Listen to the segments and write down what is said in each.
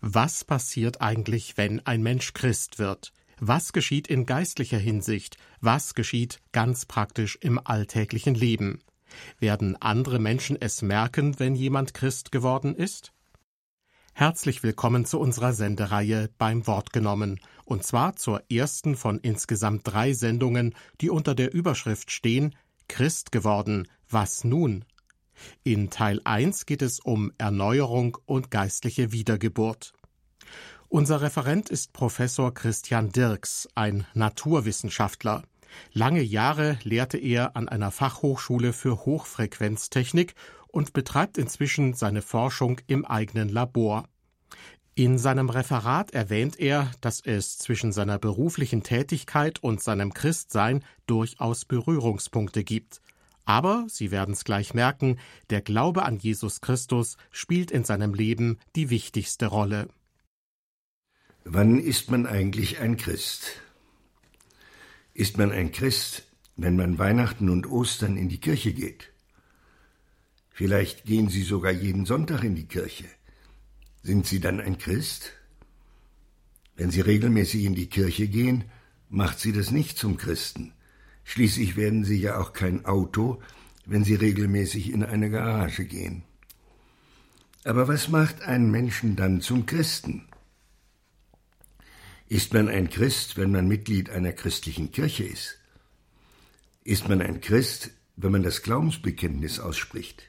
Was passiert eigentlich, wenn ein Mensch Christ wird? Was geschieht in geistlicher Hinsicht? Was geschieht ganz praktisch im alltäglichen Leben? Werden andere Menschen es merken, wenn jemand Christ geworden ist? Herzlich willkommen zu unserer Sendereihe beim Wort genommen, und zwar zur ersten von insgesamt drei Sendungen, die unter der Überschrift stehen Christ geworden, was nun? In Teil 1 geht es um Erneuerung und geistliche Wiedergeburt. Unser Referent ist Professor Christian Dirks, ein Naturwissenschaftler. Lange Jahre lehrte er an einer Fachhochschule für Hochfrequenztechnik und betreibt inzwischen seine Forschung im eigenen Labor. In seinem Referat erwähnt er, dass es zwischen seiner beruflichen Tätigkeit und seinem Christsein durchaus Berührungspunkte gibt. Aber, Sie werden es gleich merken, der Glaube an Jesus Christus spielt in seinem Leben die wichtigste Rolle. Wann ist man eigentlich ein Christ? Ist man ein Christ, wenn man Weihnachten und Ostern in die Kirche geht? Vielleicht gehen Sie sogar jeden Sonntag in die Kirche. Sind Sie dann ein Christ? Wenn Sie regelmäßig in die Kirche gehen, macht Sie das nicht zum Christen. Schließlich werden Sie ja auch kein Auto, wenn Sie regelmäßig in eine Garage gehen. Aber was macht einen Menschen dann zum Christen? Ist man ein Christ, wenn man Mitglied einer christlichen Kirche ist? Ist man ein Christ, wenn man das Glaubensbekenntnis ausspricht?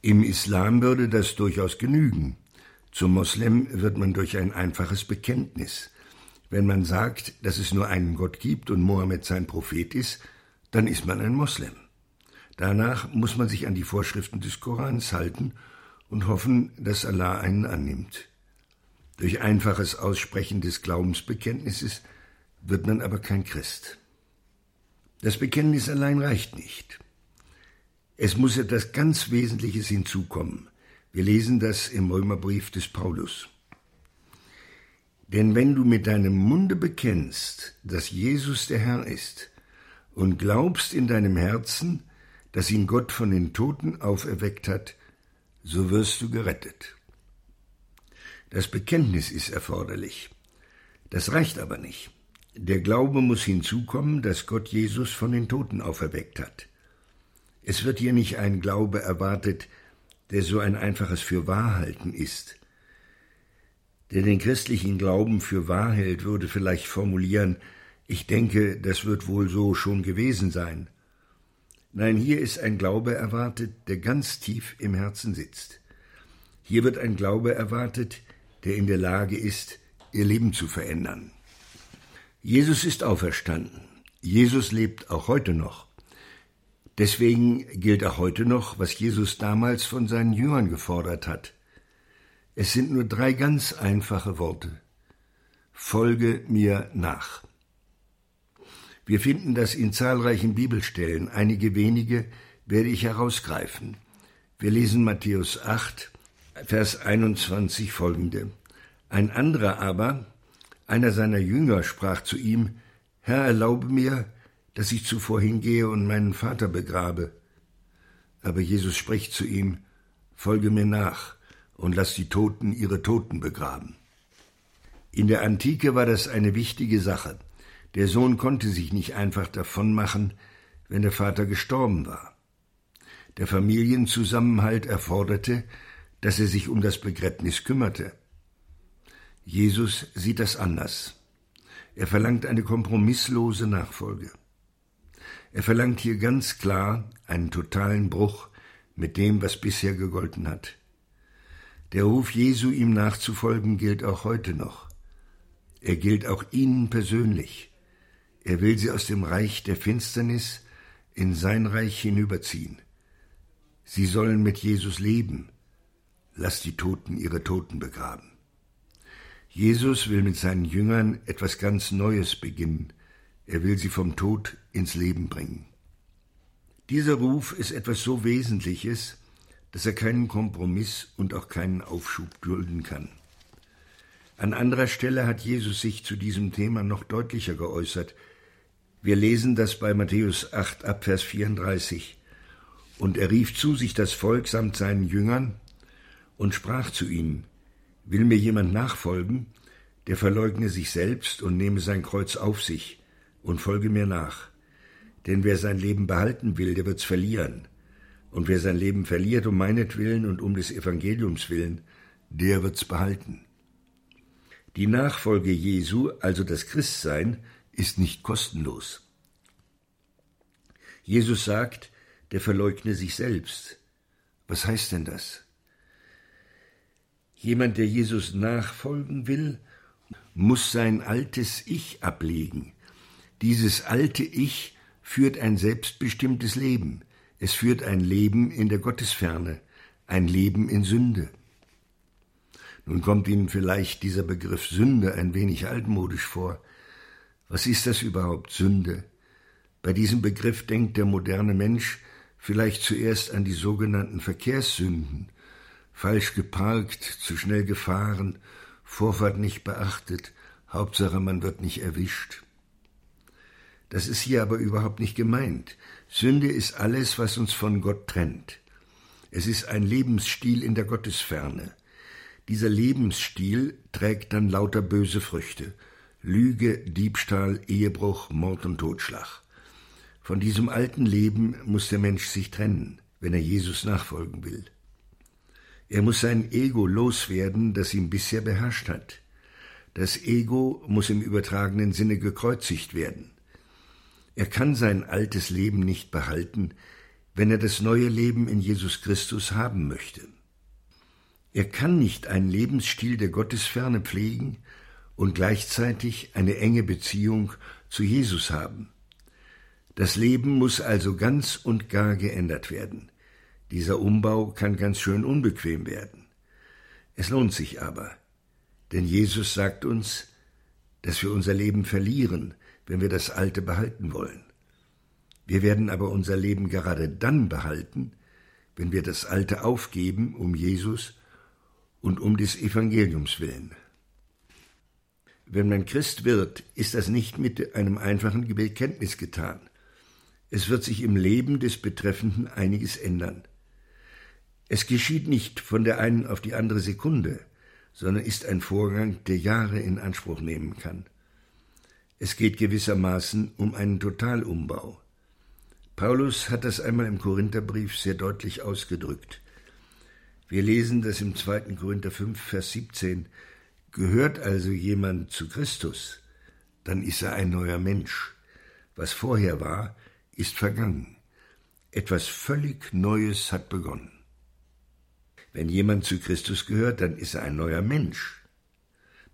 Im Islam würde das durchaus genügen. Zum Moslem wird man durch ein einfaches Bekenntnis, wenn man sagt, dass es nur einen Gott gibt und Mohammed sein Prophet ist, dann ist man ein Moslem. Danach muss man sich an die Vorschriften des Korans halten und hoffen, dass Allah einen annimmt. Durch einfaches Aussprechen des Glaubensbekenntnisses wird man aber kein Christ. Das Bekenntnis allein reicht nicht. Es muss etwas ganz Wesentliches hinzukommen. Wir lesen das im Römerbrief des Paulus. Denn wenn du mit deinem Munde bekennst, dass Jesus der Herr ist, und glaubst in deinem Herzen, dass ihn Gott von den Toten auferweckt hat, so wirst du gerettet. Das Bekenntnis ist erforderlich. Das reicht aber nicht. Der Glaube muss hinzukommen, dass Gott Jesus von den Toten auferweckt hat. Es wird hier nicht ein Glaube erwartet, der so ein einfaches Fürwahrhalten ist, der den christlichen Glauben für wahr hält, würde vielleicht formulieren, ich denke, das wird wohl so schon gewesen sein. Nein, hier ist ein Glaube erwartet, der ganz tief im Herzen sitzt. Hier wird ein Glaube erwartet, der in der Lage ist, ihr Leben zu verändern. Jesus ist auferstanden. Jesus lebt auch heute noch. Deswegen gilt auch heute noch, was Jesus damals von seinen Jüngern gefordert hat. Es sind nur drei ganz einfache Worte. Folge mir nach. Wir finden das in zahlreichen Bibelstellen, einige wenige werde ich herausgreifen. Wir lesen Matthäus 8, Vers 21 folgende. Ein anderer aber, einer seiner Jünger, sprach zu ihm, Herr, erlaube mir, dass ich zuvor hingehe und meinen Vater begrabe. Aber Jesus spricht zu ihm, Folge mir nach und lass die Toten ihre Toten begraben. In der Antike war das eine wichtige Sache. Der Sohn konnte sich nicht einfach davonmachen, wenn der Vater gestorben war. Der Familienzusammenhalt erforderte, dass er sich um das Begräbnis kümmerte. Jesus sieht das anders. Er verlangt eine kompromisslose Nachfolge. Er verlangt hier ganz klar einen totalen Bruch mit dem, was bisher gegolten hat. Der Ruf Jesu, ihm nachzufolgen, gilt auch heute noch. Er gilt auch Ihnen persönlich. Er will Sie aus dem Reich der Finsternis in sein Reich hinüberziehen. Sie sollen mit Jesus leben. Lass die Toten ihre Toten begraben. Jesus will mit seinen Jüngern etwas ganz Neues beginnen. Er will sie vom Tod ins Leben bringen. Dieser Ruf ist etwas so Wesentliches, dass er keinen Kompromiss und auch keinen Aufschub dulden kann. An anderer Stelle hat Jesus sich zu diesem Thema noch deutlicher geäußert. Wir lesen das bei Matthäus 8 ab Vers 34. Und er rief zu sich das Volk samt seinen Jüngern und sprach zu ihnen, Will mir jemand nachfolgen, der verleugne sich selbst und nehme sein Kreuz auf sich und folge mir nach. Denn wer sein Leben behalten will, der wird's verlieren. Und wer sein Leben verliert um meinetwillen und um des Evangeliums willen, der wird's behalten. Die Nachfolge Jesu, also das Christsein, ist nicht kostenlos. Jesus sagt, der verleugne sich selbst. Was heißt denn das? Jemand, der Jesus nachfolgen will, muss sein altes Ich ablegen. Dieses alte Ich führt ein selbstbestimmtes Leben. Es führt ein Leben in der Gottesferne, ein Leben in Sünde. Nun kommt Ihnen vielleicht dieser Begriff Sünde ein wenig altmodisch vor. Was ist das überhaupt Sünde? Bei diesem Begriff denkt der moderne Mensch vielleicht zuerst an die sogenannten Verkehrssünden, falsch geparkt, zu schnell gefahren, Vorfahrt nicht beachtet, Hauptsache man wird nicht erwischt. Das ist hier aber überhaupt nicht gemeint. Sünde ist alles, was uns von Gott trennt. Es ist ein Lebensstil in der Gottesferne. Dieser Lebensstil trägt dann lauter böse Früchte. Lüge, Diebstahl, Ehebruch, Mord und Totschlag. Von diesem alten Leben muss der Mensch sich trennen, wenn er Jesus nachfolgen will. Er muss sein Ego loswerden, das ihn bisher beherrscht hat. Das Ego muss im übertragenen Sinne gekreuzigt werden. Er kann sein altes Leben nicht behalten, wenn er das neue Leben in Jesus Christus haben möchte. Er kann nicht einen Lebensstil der Gottesferne pflegen und gleichzeitig eine enge Beziehung zu Jesus haben. Das Leben muss also ganz und gar geändert werden. Dieser Umbau kann ganz schön unbequem werden. Es lohnt sich aber, denn Jesus sagt uns, dass wir unser Leben verlieren, wenn wir das Alte behalten wollen. Wir werden aber unser Leben gerade dann behalten, wenn wir das Alte aufgeben um Jesus und um des Evangeliums willen. Wenn man Christ wird, ist das nicht mit einem einfachen Bekenntnis getan. Es wird sich im Leben des Betreffenden einiges ändern. Es geschieht nicht von der einen auf die andere Sekunde, sondern ist ein Vorgang, der Jahre in Anspruch nehmen kann. Es geht gewissermaßen um einen Totalumbau. Paulus hat das einmal im Korintherbrief sehr deutlich ausgedrückt. Wir lesen das im 2. Korinther 5, Vers 17. Gehört also jemand zu Christus, dann ist er ein neuer Mensch. Was vorher war, ist vergangen. Etwas völlig Neues hat begonnen. Wenn jemand zu Christus gehört, dann ist er ein neuer Mensch.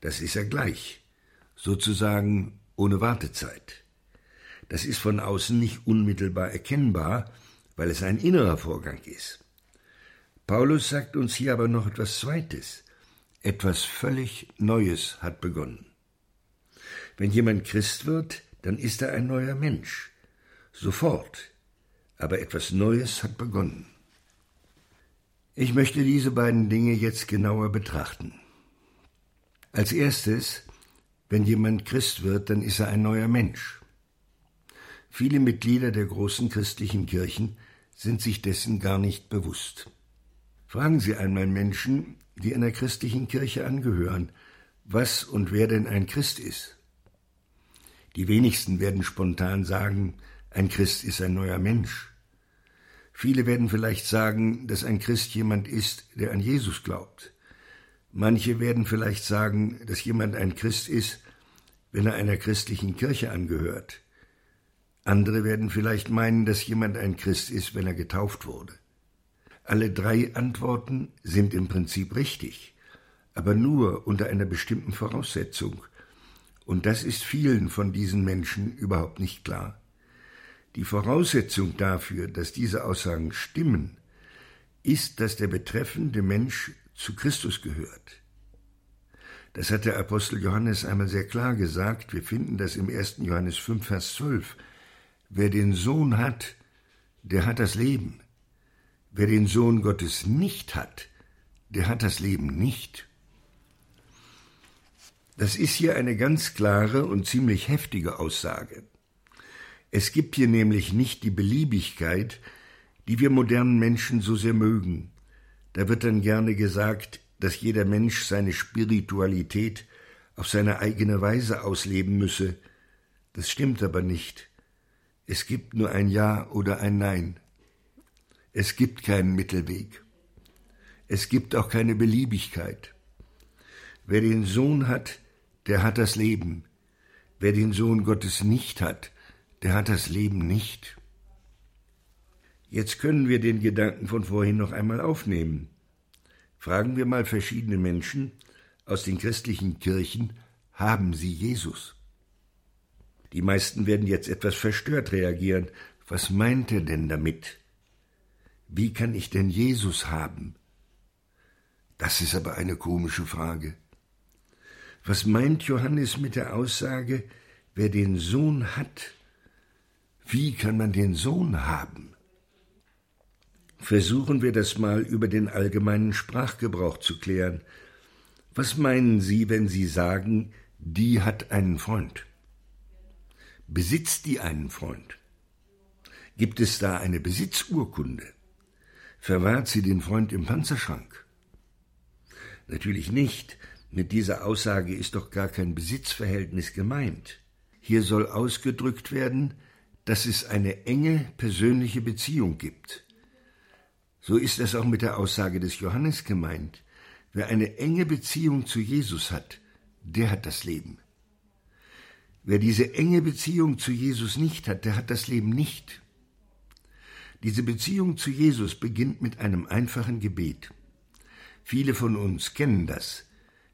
Das ist er gleich, sozusagen ohne Wartezeit. Das ist von außen nicht unmittelbar erkennbar, weil es ein innerer Vorgang ist. Paulus sagt uns hier aber noch etwas Zweites. Etwas völlig Neues hat begonnen. Wenn jemand Christ wird, dann ist er ein neuer Mensch. Sofort. Aber etwas Neues hat begonnen. Ich möchte diese beiden Dinge jetzt genauer betrachten. Als erstes, wenn jemand Christ wird, dann ist er ein neuer Mensch. Viele Mitglieder der großen christlichen Kirchen sind sich dessen gar nicht bewusst. Fragen Sie einmal Menschen, die einer christlichen Kirche angehören, was und wer denn ein Christ ist. Die wenigsten werden spontan sagen, ein Christ ist ein neuer Mensch. Viele werden vielleicht sagen, dass ein Christ jemand ist, der an Jesus glaubt. Manche werden vielleicht sagen, dass jemand ein Christ ist, wenn er einer christlichen Kirche angehört. Andere werden vielleicht meinen, dass jemand ein Christ ist, wenn er getauft wurde. Alle drei Antworten sind im Prinzip richtig, aber nur unter einer bestimmten Voraussetzung, und das ist vielen von diesen Menschen überhaupt nicht klar. Die Voraussetzung dafür, dass diese Aussagen stimmen, ist, dass der betreffende Mensch zu Christus gehört. Das hat der Apostel Johannes einmal sehr klar gesagt. Wir finden das im 1. Johannes 5, Vers 12. Wer den Sohn hat, der hat das Leben. Wer den Sohn Gottes nicht hat, der hat das Leben nicht. Das ist hier eine ganz klare und ziemlich heftige Aussage. Es gibt hier nämlich nicht die Beliebigkeit, die wir modernen Menschen so sehr mögen. Da wird dann gerne gesagt, dass jeder Mensch seine Spiritualität auf seine eigene Weise ausleben müsse. Das stimmt aber nicht. Es gibt nur ein Ja oder ein Nein. Es gibt keinen Mittelweg. Es gibt auch keine Beliebigkeit. Wer den Sohn hat, der hat das Leben. Wer den Sohn Gottes nicht hat, der hat das Leben nicht. Jetzt können wir den Gedanken von vorhin noch einmal aufnehmen. Fragen wir mal verschiedene Menschen aus den christlichen Kirchen, haben sie Jesus? Die meisten werden jetzt etwas verstört reagieren. Was meint er denn damit? Wie kann ich denn Jesus haben? Das ist aber eine komische Frage. Was meint Johannes mit der Aussage, wer den Sohn hat? Wie kann man den Sohn haben? Versuchen wir das mal über den allgemeinen Sprachgebrauch zu klären. Was meinen Sie, wenn Sie sagen, die hat einen Freund? Besitzt die einen Freund? Gibt es da eine Besitzurkunde? Verwahrt sie den Freund im Panzerschrank? Natürlich nicht. Mit dieser Aussage ist doch gar kein Besitzverhältnis gemeint. Hier soll ausgedrückt werden, dass es eine enge persönliche Beziehung gibt. So ist es auch mit der Aussage des Johannes gemeint. Wer eine enge Beziehung zu Jesus hat, der hat das Leben. Wer diese enge Beziehung zu Jesus nicht hat, der hat das Leben nicht. Diese Beziehung zu Jesus beginnt mit einem einfachen Gebet. Viele von uns kennen das.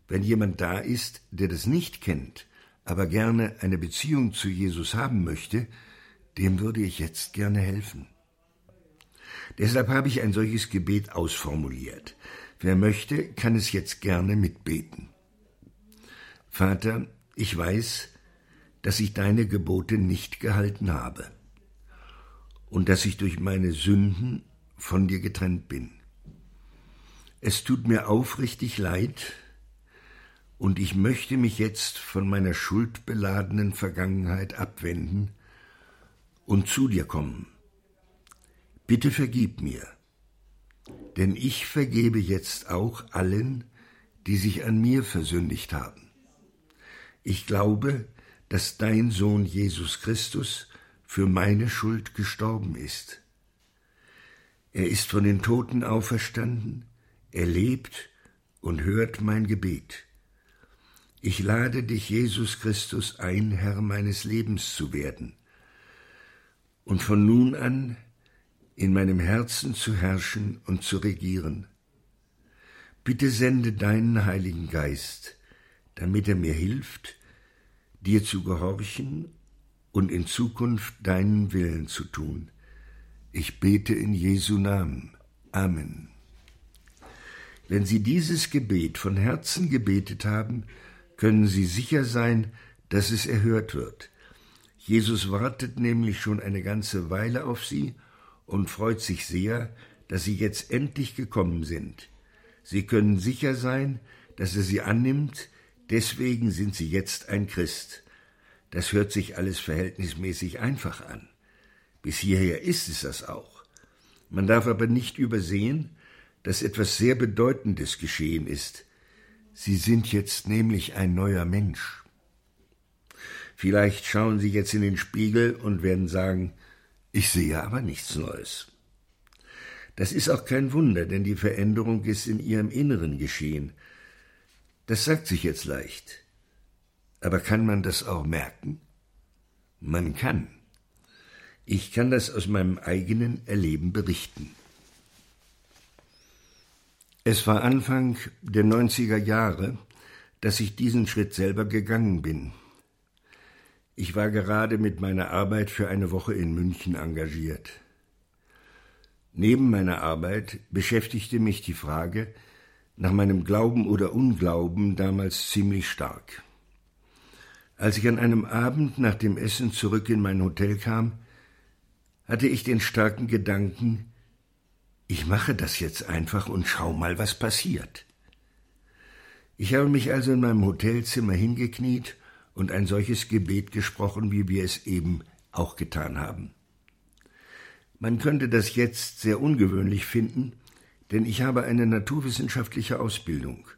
Wenn jemand da ist, der das nicht kennt, aber gerne eine Beziehung zu Jesus haben möchte, dem würde ich jetzt gerne helfen. Deshalb habe ich ein solches Gebet ausformuliert. Wer möchte, kann es jetzt gerne mitbeten. Vater, ich weiß, dass ich deine Gebote nicht gehalten habe und dass ich durch meine Sünden von dir getrennt bin. Es tut mir aufrichtig leid, und ich möchte mich jetzt von meiner schuldbeladenen Vergangenheit abwenden und zu dir kommen. Bitte vergib mir, denn ich vergebe jetzt auch allen, die sich an mir versündigt haben. Ich glaube, dass dein Sohn Jesus Christus für meine Schuld gestorben ist. Er ist von den Toten auferstanden, er lebt und hört mein Gebet. Ich lade dich, Jesus Christus, ein, Herr meines Lebens zu werden und von nun an in meinem Herzen zu herrschen und zu regieren. Bitte sende deinen Heiligen Geist, damit er mir hilft, dir zu gehorchen und in Zukunft deinen Willen zu tun. Ich bete in Jesu Namen. Amen. Wenn Sie dieses Gebet von Herzen gebetet haben, können Sie sicher sein, dass es erhört wird. Jesus wartet nämlich schon eine ganze Weile auf Sie und freut sich sehr, dass Sie jetzt endlich gekommen sind. Sie können sicher sein, dass er Sie annimmt, deswegen sind Sie jetzt ein Christ. Das hört sich alles verhältnismäßig einfach an. Bis hierher ist es das auch. Man darf aber nicht übersehen, dass etwas sehr Bedeutendes geschehen ist. Sie sind jetzt nämlich ein neuer Mensch. Vielleicht schauen Sie jetzt in den Spiegel und werden sagen, ich sehe aber nichts Neues. Das ist auch kein Wunder, denn die Veränderung ist in Ihrem Inneren geschehen. Das sagt sich jetzt leicht. Aber kann man das auch merken? Man kann. Ich kann das aus meinem eigenen Erleben berichten. Es war Anfang der 90er Jahre, dass ich diesen Schritt selber gegangen bin. Ich war gerade mit meiner Arbeit für eine Woche in München engagiert. Neben meiner Arbeit beschäftigte mich die Frage nach meinem Glauben oder Unglauben damals ziemlich stark. Als ich an einem Abend nach dem Essen zurück in mein Hotel kam, hatte ich den starken Gedanken, ich mache das jetzt einfach und schau mal, was passiert. Ich habe mich also in meinem Hotelzimmer hingekniet und ein solches Gebet gesprochen, wie wir es eben auch getan haben. Man könnte das jetzt sehr ungewöhnlich finden, denn ich habe eine naturwissenschaftliche Ausbildung.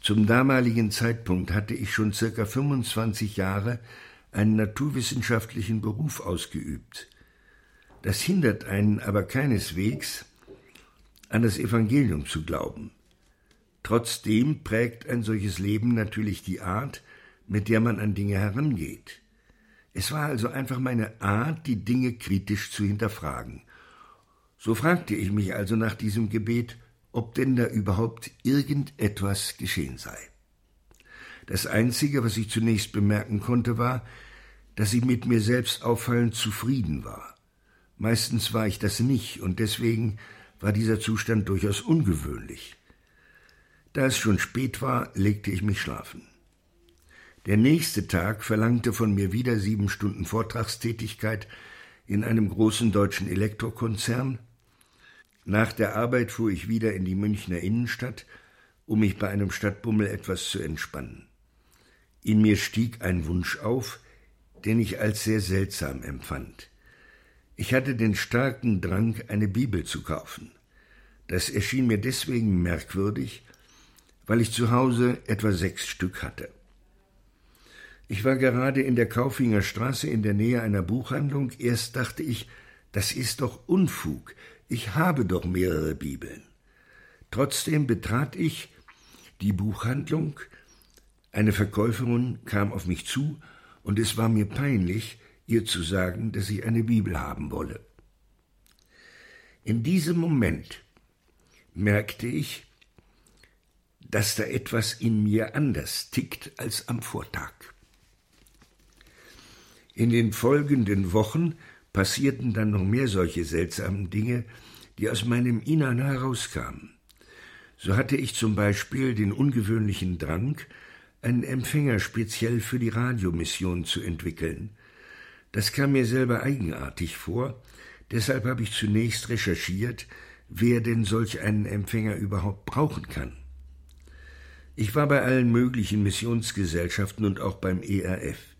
Zum damaligen Zeitpunkt hatte ich schon circa 25 Jahre einen naturwissenschaftlichen Beruf ausgeübt. Das hindert einen aber keineswegs, an das Evangelium zu glauben. Trotzdem prägt ein solches Leben natürlich die Art, mit der man an Dinge herangeht. Es war also einfach meine Art, die Dinge kritisch zu hinterfragen. So fragte ich mich also nach diesem Gebet, ob denn da überhaupt irgendetwas geschehen sei. Das Einzige, was ich zunächst bemerken konnte, war, dass ich mit mir selbst auffallend zufrieden war. Meistens war ich das nicht, und deswegen war dieser Zustand durchaus ungewöhnlich. Da es schon spät war, legte ich mich schlafen. Der nächste Tag verlangte von mir wieder sieben Stunden Vortragstätigkeit in einem großen deutschen Elektrokonzern. Nach der Arbeit fuhr ich wieder in die Münchner Innenstadt, um mich bei einem Stadtbummel etwas zu entspannen. In mir stieg ein Wunsch auf, den ich als sehr seltsam empfand. Ich hatte den starken Drang, eine Bibel zu kaufen. Das erschien mir deswegen merkwürdig, weil ich zu Hause etwa sechs Stück hatte. Ich war gerade in der Kaufinger Straße in der Nähe einer Buchhandlung. Erst dachte ich, das ist doch Unfug. Ich habe doch mehrere Bibeln. Trotzdem betrat ich die Buchhandlung. Eine Verkäuferin kam auf mich zu und es war mir peinlich, ihr zu sagen, dass ich eine Bibel haben wolle. In diesem Moment merkte ich, dass da etwas in mir anders tickt als am Vortag. In den folgenden Wochen passierten dann noch mehr solche seltsamen Dinge, die aus meinem Innern herauskamen. So hatte ich zum Beispiel den ungewöhnlichen Drang, einen Empfänger speziell für die Radiomission zu entwickeln. Das kam mir selber eigenartig vor, deshalb habe ich zunächst recherchiert, wer denn solch einen Empfänger überhaupt brauchen kann. Ich war bei allen möglichen Missionsgesellschaften und auch beim ERF.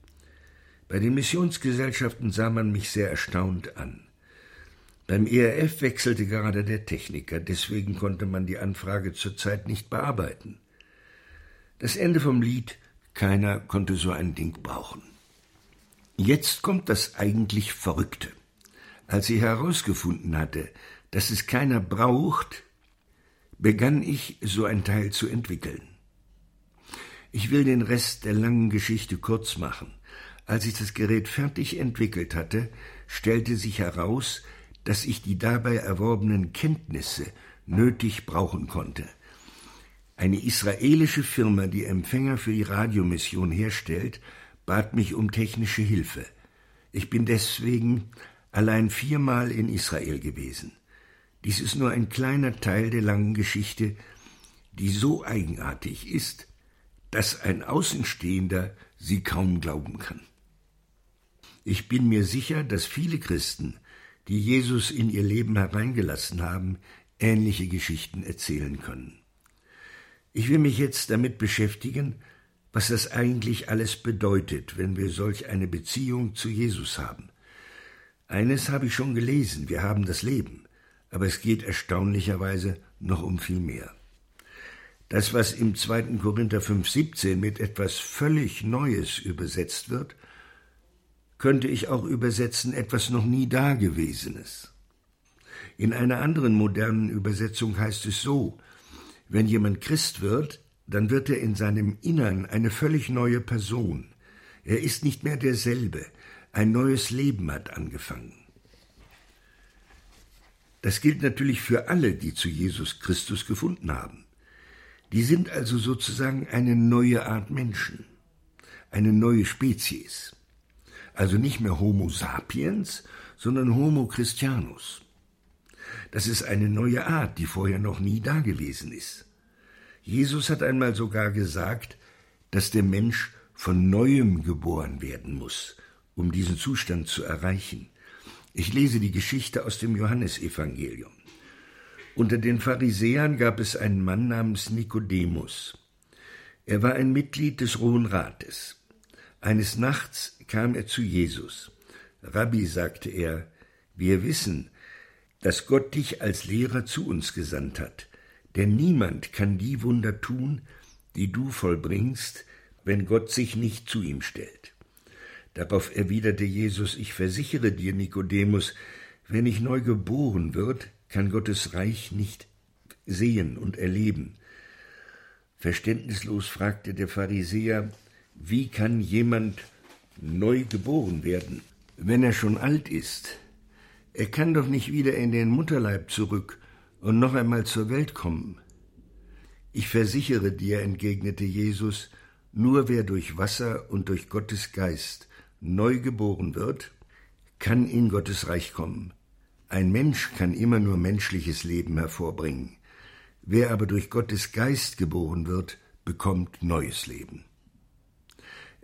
Bei den Missionsgesellschaften sah man mich sehr erstaunt an. Beim ERF wechselte gerade der Techniker, deswegen konnte man die Anfrage zurzeit nicht bearbeiten. Das Ende vom Lied Keiner konnte so ein Ding brauchen. Jetzt kommt das eigentlich Verrückte. Als ich herausgefunden hatte, dass es keiner braucht, begann ich, so ein Teil zu entwickeln. Ich will den Rest der langen Geschichte kurz machen. Als ich das Gerät fertig entwickelt hatte, stellte sich heraus, dass ich die dabei erworbenen Kenntnisse nötig brauchen konnte. Eine israelische Firma, die Empfänger für die Radiomission herstellt, bat mich um technische Hilfe. Ich bin deswegen allein viermal in Israel gewesen. Dies ist nur ein kleiner Teil der langen Geschichte, die so eigenartig ist, dass ein Außenstehender sie kaum glauben kann. Ich bin mir sicher, dass viele Christen, die Jesus in ihr Leben hereingelassen haben, ähnliche Geschichten erzählen können. Ich will mich jetzt damit beschäftigen, was das eigentlich alles bedeutet, wenn wir solch eine Beziehung zu Jesus haben. Eines habe ich schon gelesen, wir haben das Leben, aber es geht erstaunlicherweise noch um viel mehr. Das, was im 2. Korinther 5,17 mit etwas völlig Neues übersetzt wird, könnte ich auch übersetzen etwas noch nie Dagewesenes. In einer anderen modernen Übersetzung heißt es so, wenn jemand Christ wird, dann wird er in seinem Innern eine völlig neue Person. Er ist nicht mehr derselbe, ein neues Leben hat angefangen. Das gilt natürlich für alle, die zu Jesus Christus gefunden haben. Die sind also sozusagen eine neue Art Menschen, eine neue Spezies. Also nicht mehr Homo sapiens, sondern Homo Christianus. Das ist eine neue Art, die vorher noch nie dagewesen ist. Jesus hat einmal sogar gesagt, dass der Mensch von neuem geboren werden muss, um diesen Zustand zu erreichen. Ich lese die Geschichte aus dem Johannesevangelium. Unter den Pharisäern gab es einen Mann namens Nikodemus. Er war ein Mitglied des Hohen Rates. Eines Nachts kam er zu Jesus. Rabbi, sagte er, wir wissen, dass Gott dich als Lehrer zu uns gesandt hat, denn niemand kann die Wunder tun, die du vollbringst, wenn Gott sich nicht zu ihm stellt. Darauf erwiderte Jesus, ich versichere dir, Nikodemus, wenn ich neu geboren wird, kann Gottes Reich nicht sehen und erleben. Verständnislos fragte der Pharisäer, wie kann jemand neu geboren werden, wenn er schon alt ist? Er kann doch nicht wieder in den Mutterleib zurück und noch einmal zur Welt kommen. Ich versichere dir, entgegnete Jesus, nur wer durch Wasser und durch Gottes Geist neu geboren wird, kann in Gottes Reich kommen. Ein Mensch kann immer nur menschliches Leben hervorbringen. Wer aber durch Gottes Geist geboren wird, bekommt neues Leben.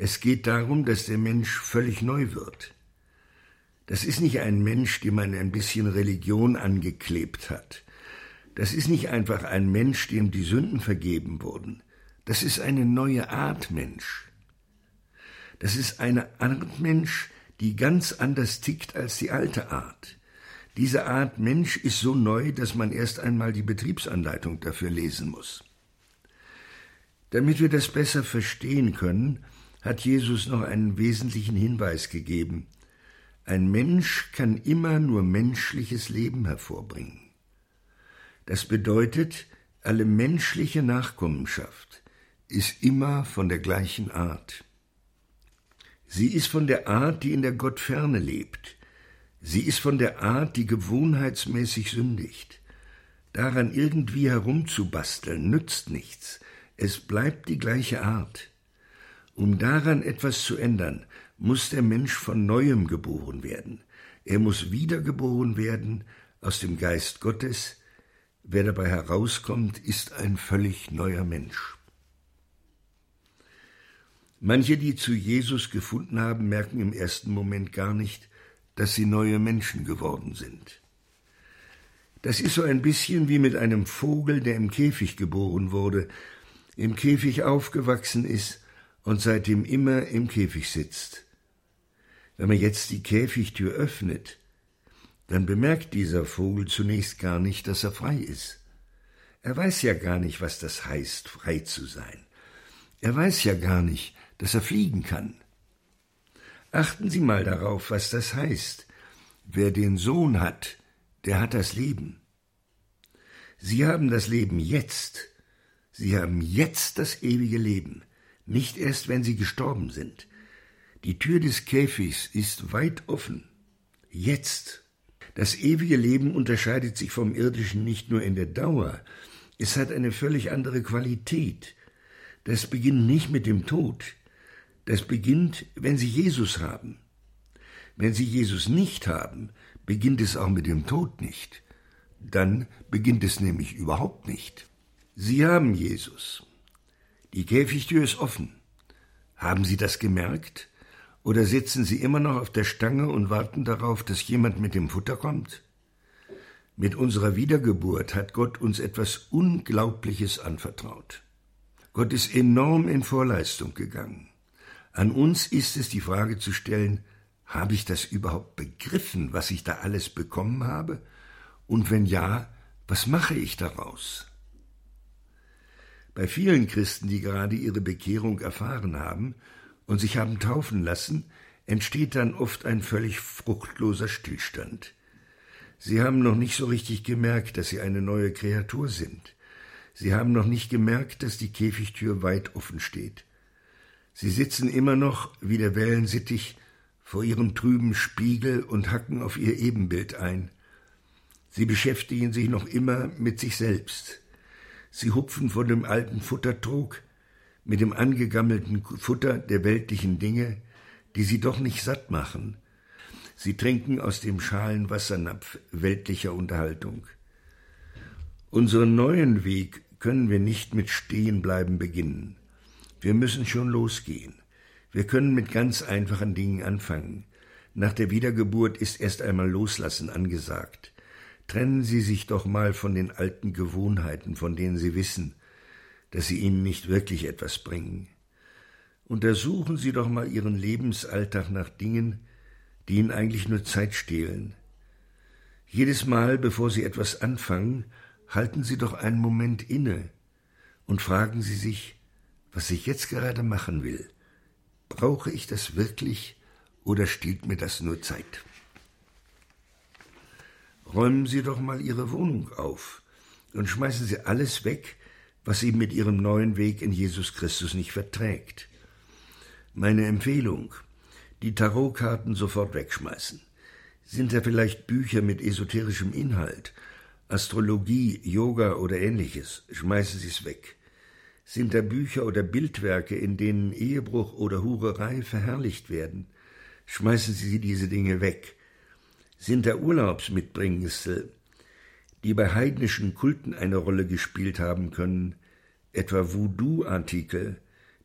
Es geht darum, dass der Mensch völlig neu wird. Das ist nicht ein Mensch, dem man ein bisschen Religion angeklebt hat. Das ist nicht einfach ein Mensch, dem die Sünden vergeben wurden. Das ist eine neue Art Mensch. Das ist eine Art Mensch, die ganz anders tickt als die alte Art. Diese Art Mensch ist so neu, dass man erst einmal die Betriebsanleitung dafür lesen muss. Damit wir das besser verstehen können, hat Jesus noch einen wesentlichen Hinweis gegeben. Ein Mensch kann immer nur menschliches Leben hervorbringen. Das bedeutet, alle menschliche Nachkommenschaft ist immer von der gleichen Art. Sie ist von der Art, die in der Gottferne lebt. Sie ist von der Art, die gewohnheitsmäßig sündigt. Daran irgendwie herumzubasteln nützt nichts. Es bleibt die gleiche Art. Um daran etwas zu ändern, muss der Mensch von neuem geboren werden. Er muss wiedergeboren werden aus dem Geist Gottes. Wer dabei herauskommt, ist ein völlig neuer Mensch. Manche, die zu Jesus gefunden haben, merken im ersten Moment gar nicht, dass sie neue Menschen geworden sind. Das ist so ein bisschen wie mit einem Vogel, der im Käfig geboren wurde, im Käfig aufgewachsen ist und seitdem immer im Käfig sitzt. Wenn man jetzt die Käfigtür öffnet, dann bemerkt dieser Vogel zunächst gar nicht, dass er frei ist. Er weiß ja gar nicht, was das heißt, frei zu sein. Er weiß ja gar nicht, dass er fliegen kann. Achten Sie mal darauf, was das heißt. Wer den Sohn hat, der hat das Leben. Sie haben das Leben jetzt. Sie haben jetzt das ewige Leben, nicht erst, wenn Sie gestorben sind. Die Tür des Käfigs ist weit offen. Jetzt. Das ewige Leben unterscheidet sich vom irdischen nicht nur in der Dauer, es hat eine völlig andere Qualität. Das beginnt nicht mit dem Tod. Das beginnt, wenn Sie Jesus haben. Wenn Sie Jesus nicht haben, beginnt es auch mit dem Tod nicht. Dann beginnt es nämlich überhaupt nicht. Sie haben Jesus. Die Käfigtür ist offen. Haben Sie das gemerkt? Oder sitzen Sie immer noch auf der Stange und warten darauf, dass jemand mit dem Futter kommt? Mit unserer Wiedergeburt hat Gott uns etwas Unglaubliches anvertraut. Gott ist enorm in Vorleistung gegangen. An uns ist es die Frage zu stellen, habe ich das überhaupt begriffen, was ich da alles bekommen habe? Und wenn ja, was mache ich daraus? Bei vielen Christen, die gerade ihre Bekehrung erfahren haben, und sich haben taufen lassen, entsteht dann oft ein völlig fruchtloser Stillstand. Sie haben noch nicht so richtig gemerkt, dass sie eine neue Kreatur sind. Sie haben noch nicht gemerkt, dass die Käfigtür weit offen steht. Sie sitzen immer noch, wie der Wellensittich, vor ihrem trüben Spiegel und hacken auf ihr Ebenbild ein. Sie beschäftigen sich noch immer mit sich selbst. Sie hupfen von dem alten Futtertrog, mit dem angegammelten Futter der weltlichen Dinge, die sie doch nicht satt machen. Sie trinken aus dem schalen Wassernapf weltlicher Unterhaltung. Unseren neuen Weg können wir nicht mit Stehenbleiben beginnen. Wir müssen schon losgehen. Wir können mit ganz einfachen Dingen anfangen. Nach der Wiedergeburt ist erst einmal Loslassen angesagt. Trennen Sie sich doch mal von den alten Gewohnheiten, von denen Sie wissen, dass sie ihnen nicht wirklich etwas bringen. Untersuchen Sie doch mal Ihren Lebensalltag nach Dingen, die Ihnen eigentlich nur Zeit stehlen. Jedes Mal, bevor Sie etwas anfangen, halten Sie doch einen Moment inne und fragen Sie sich, was ich jetzt gerade machen will. Brauche ich das wirklich oder stiehlt mir das nur Zeit? Räumen Sie doch mal Ihre Wohnung auf und schmeißen Sie alles weg, was Sie mit Ihrem neuen Weg in Jesus Christus nicht verträgt. Meine Empfehlung, die Tarotkarten sofort wegschmeißen. Sind da vielleicht Bücher mit esoterischem Inhalt, Astrologie, Yoga oder ähnliches? Schmeißen Sie es weg. Sind da Bücher oder Bildwerke, in denen Ehebruch oder Hurerei verherrlicht werden? Schmeißen Sie diese Dinge weg. Sind da Urlaubsmitbringsel, die bei heidnischen Kulten eine Rolle gespielt haben können, etwa Voodoo-Artikel,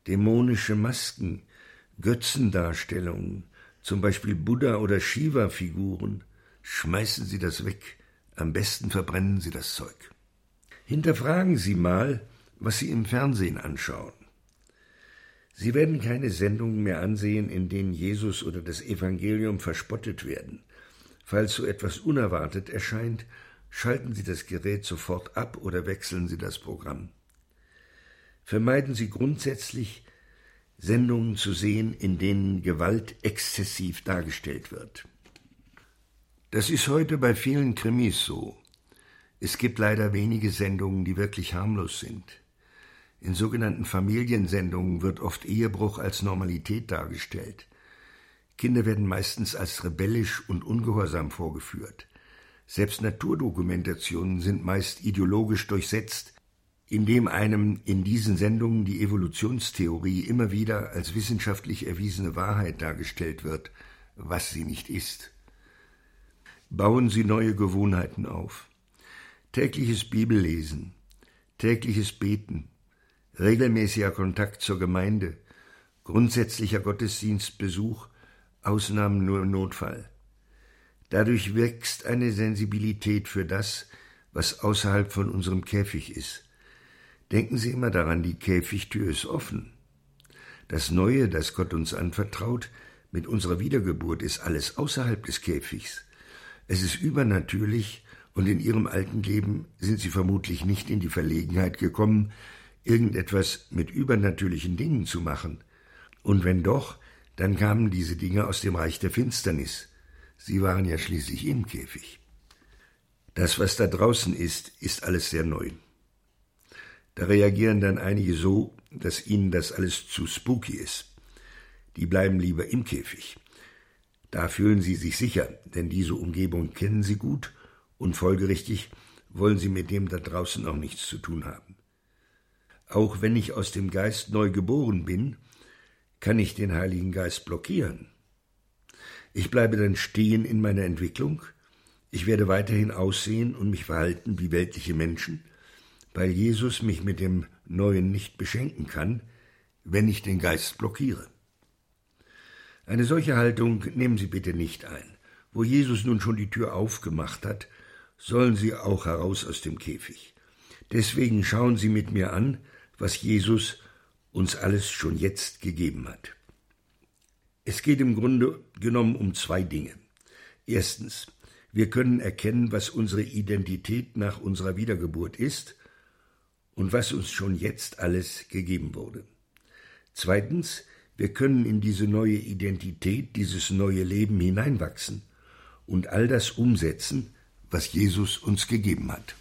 dämonische Masken, Götzendarstellungen, zum Beispiel Buddha- oder Shiva-Figuren, schmeißen Sie das weg, am besten verbrennen Sie das Zeug. Hinterfragen Sie mal, was Sie im Fernsehen anschauen. Sie werden keine Sendungen mehr ansehen, in denen Jesus oder das Evangelium verspottet werden. Falls so etwas unerwartet erscheint, schalten Sie das Gerät sofort ab oder wechseln Sie das Programm. Vermeiden Sie grundsätzlich Sendungen zu sehen, in denen Gewalt exzessiv dargestellt wird. Das ist heute bei vielen Krimis so. Es gibt leider wenige Sendungen, die wirklich harmlos sind. In sogenannten Familiensendungen wird oft Ehebruch als Normalität dargestellt. Kinder werden meistens als rebellisch und ungehorsam vorgeführt. Selbst Naturdokumentationen sind meist ideologisch durchsetzt, indem einem in diesen Sendungen die Evolutionstheorie immer wieder als wissenschaftlich erwiesene Wahrheit dargestellt wird, was sie nicht ist. Bauen Sie neue Gewohnheiten auf. Tägliches Bibellesen, tägliches Beten, regelmäßiger Kontakt zur Gemeinde, grundsätzlicher Gottesdienstbesuch, Ausnahmen nur im Notfall. Dadurch wächst eine Sensibilität für das, was außerhalb von unserem Käfig ist. Denken Sie immer daran, die Käfigtür ist offen. Das Neue, das Gott uns anvertraut, mit unserer Wiedergeburt ist alles außerhalb des Käfigs. Es ist übernatürlich, und in Ihrem alten Leben sind Sie vermutlich nicht in die Verlegenheit gekommen, irgendetwas mit übernatürlichen Dingen zu machen. Und wenn doch, dann kamen diese Dinge aus dem Reich der Finsternis. Sie waren ja schließlich im Käfig. Das, was da draußen ist, ist alles sehr neu. Da reagieren dann einige so, dass ihnen das alles zu spooky ist. Die bleiben lieber im Käfig. Da fühlen sie sich sicher, denn diese Umgebung kennen sie gut und folgerichtig wollen sie mit dem da draußen auch nichts zu tun haben. Auch wenn ich aus dem Geist neu geboren bin, kann ich den Heiligen Geist blockieren. Ich bleibe dann stehen in meiner Entwicklung, ich werde weiterhin aussehen und mich verhalten wie weltliche Menschen, weil Jesus mich mit dem Neuen nicht beschenken kann, wenn ich den Geist blockiere. Eine solche Haltung nehmen Sie bitte nicht ein. Wo Jesus nun schon die Tür aufgemacht hat, sollen Sie auch heraus aus dem Käfig. Deswegen schauen Sie mit mir an, was Jesus uns alles schon jetzt gegeben hat. Es geht im Grunde genommen um zwei Dinge. Erstens, wir können erkennen, was unsere Identität nach unserer Wiedergeburt ist und was uns schon jetzt alles gegeben wurde. Zweitens, wir können in diese neue Identität, dieses neue Leben hineinwachsen und all das umsetzen, was Jesus uns gegeben hat.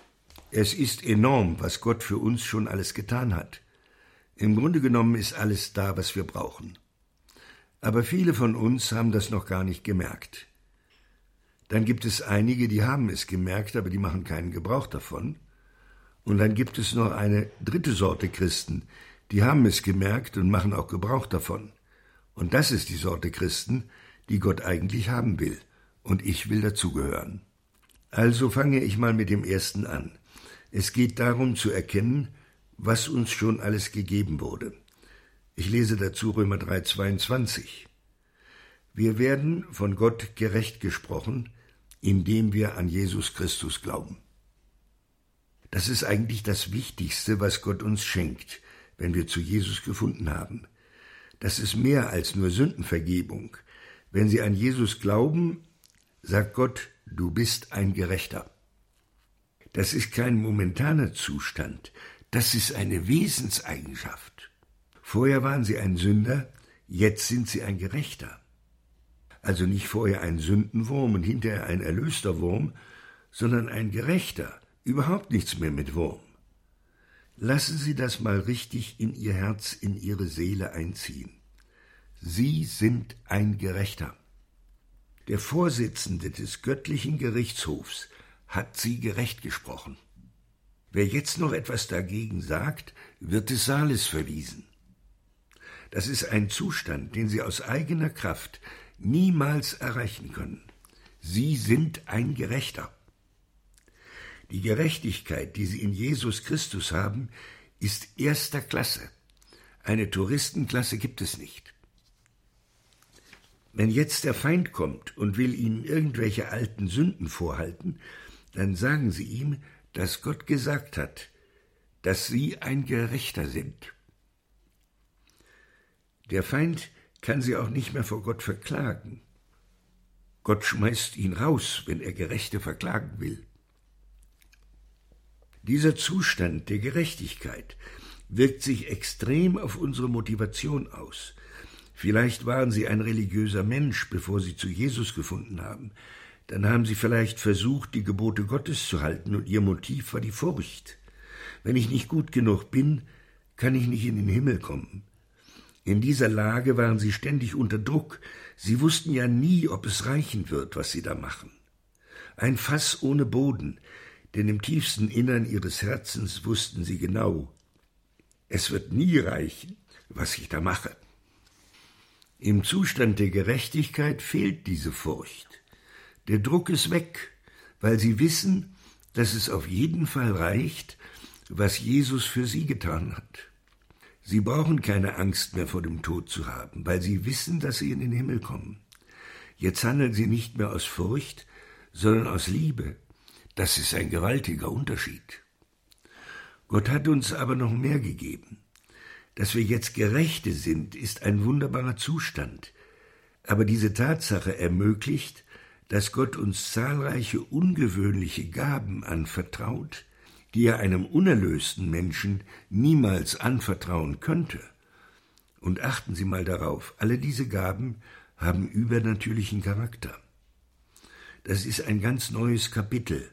Es ist enorm, was Gott für uns schon alles getan hat. Im Grunde genommen ist alles da, was wir brauchen. Aber viele von uns haben das noch gar nicht gemerkt. Dann gibt es einige, die haben es gemerkt, aber die machen keinen Gebrauch davon. Und dann gibt es noch eine dritte Sorte Christen, die haben es gemerkt und machen auch Gebrauch davon. Und das ist die Sorte Christen, die Gott eigentlich haben will. Und ich will dazugehören. Also fange ich mal mit dem ersten an. Es geht darum zu erkennen, was uns schon alles gegeben wurde. Ich lese dazu Römer 3,22. Wir werden von Gott gerecht gesprochen, indem wir an Jesus Christus glauben. Das ist eigentlich das Wichtigste, was Gott uns schenkt, wenn wir zu Jesus gefunden haben. Das ist mehr als nur Sündenvergebung. Wenn Sie an Jesus glauben, sagt Gott, du bist ein Gerechter. Das ist kein momentaner Zustand, das ist eine Wesenseigenschaft. Vorher waren sie ein Sünder, jetzt sind sie ein Gerechter. Also nicht vorher ein Sündenwurm und hinterher ein erlöster Wurm, sondern ein Gerechter, überhaupt nichts mehr mit Wurm. Lassen Sie das mal richtig in Ihr Herz, in Ihre Seele einziehen. Sie sind ein Gerechter. Der Vorsitzende des göttlichen Gerichtshofs hat Sie gerecht gesprochen. Wer jetzt noch etwas dagegen sagt, wird des Saales verwiesen. Das ist ein Zustand, den Sie aus eigener Kraft niemals erreichen können. Sie sind ein Gerechter. Die Gerechtigkeit, die Sie in Jesus Christus haben, ist erster Klasse. Eine Touristenklasse gibt es nicht. Wenn jetzt der Feind kommt und will Ihnen irgendwelche alten Sünden vorhalten, dann sagen Sie ihm, dass Gott gesagt hat, dass Sie ein Gerechter sind. Der Feind kann Sie auch nicht mehr vor Gott verklagen. Gott schmeißt ihn raus, wenn er Gerechte verklagen will. Dieser Zustand der Gerechtigkeit wirkt sich extrem auf unsere Motivation aus. Vielleicht waren Sie ein religiöser Mensch, bevor Sie zu Jesus gefunden haben. Dann haben Sie vielleicht versucht, die Gebote Gottes zu halten, und Ihr Motiv war die Furcht. Wenn ich nicht gut genug bin, kann ich nicht in den Himmel kommen. In dieser Lage waren Sie ständig unter Druck. Sie wussten ja nie, ob es reichen wird, was Sie da machen. Ein Fass ohne Boden, denn im tiefsten Innern ihres Herzens wussten sie genau, es wird nie reichen, was ich da mache. Im Zustand der Gerechtigkeit fehlt diese Furcht. Der Druck ist weg, weil sie wissen, dass es auf jeden Fall reicht, was Jesus für sie getan hat. Sie brauchen keine Angst mehr vor dem Tod zu haben, weil sie wissen, dass sie in den Himmel kommen. Jetzt handeln sie nicht mehr aus Furcht, sondern aus Liebe, das ist ein gewaltiger Unterschied. Gott hat uns aber noch mehr gegeben. Dass wir jetzt Gerechte sind, ist ein wunderbarer Zustand. Aber diese Tatsache ermöglicht, dass Gott uns zahlreiche ungewöhnliche Gaben anvertraut, die er einem unerlösten Menschen niemals anvertrauen könnte. Und achten Sie mal darauf, alle diese Gaben haben übernatürlichen Charakter. Das ist ein ganz neues Kapitel,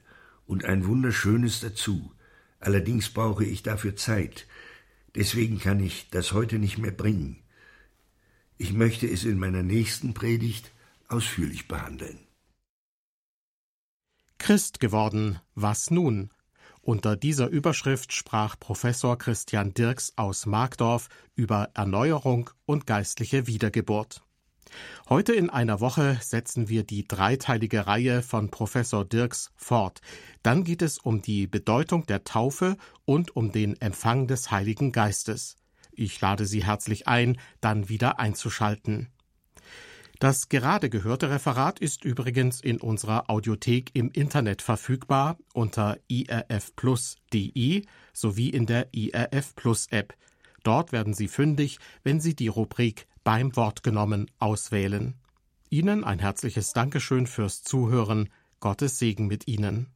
und ein wunderschönes dazu. Allerdings brauche ich dafür Zeit. Deswegen kann ich das heute nicht mehr bringen. Ich möchte es in meiner nächsten Predigt ausführlich behandeln. Christ geworden, was nun? Unter dieser Überschrift sprach Professor Christian Dirks aus Markdorf über Erneuerung und geistliche Wiedergeburt. Heute in einer Woche setzen wir die dreiteilige Reihe von Professor Dirks fort. Dann geht es um die Bedeutung der Taufe und um den Empfang des Heiligen Geistes. Ich lade Sie herzlich ein, dann wieder einzuschalten. Das gerade gehörte Referat ist übrigens in unserer Audiothek im Internet verfügbar unter irfplus.de sowie in der IRF Plus App. Dort werden Sie fündig, wenn Sie die Rubrik beim Wort genommen auswählen. Ihnen ein herzliches Dankeschön fürs Zuhören. Gottes Segen mit Ihnen.